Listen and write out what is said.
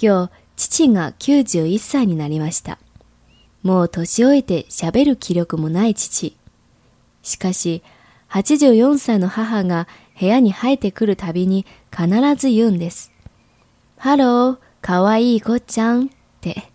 今日、父が91歳になりました。もう年老いて喋る気力もない父。しかし、84歳の母が部屋に入ってくるたびに必ず言うんです。ハロー、かわいい子ちゃんって。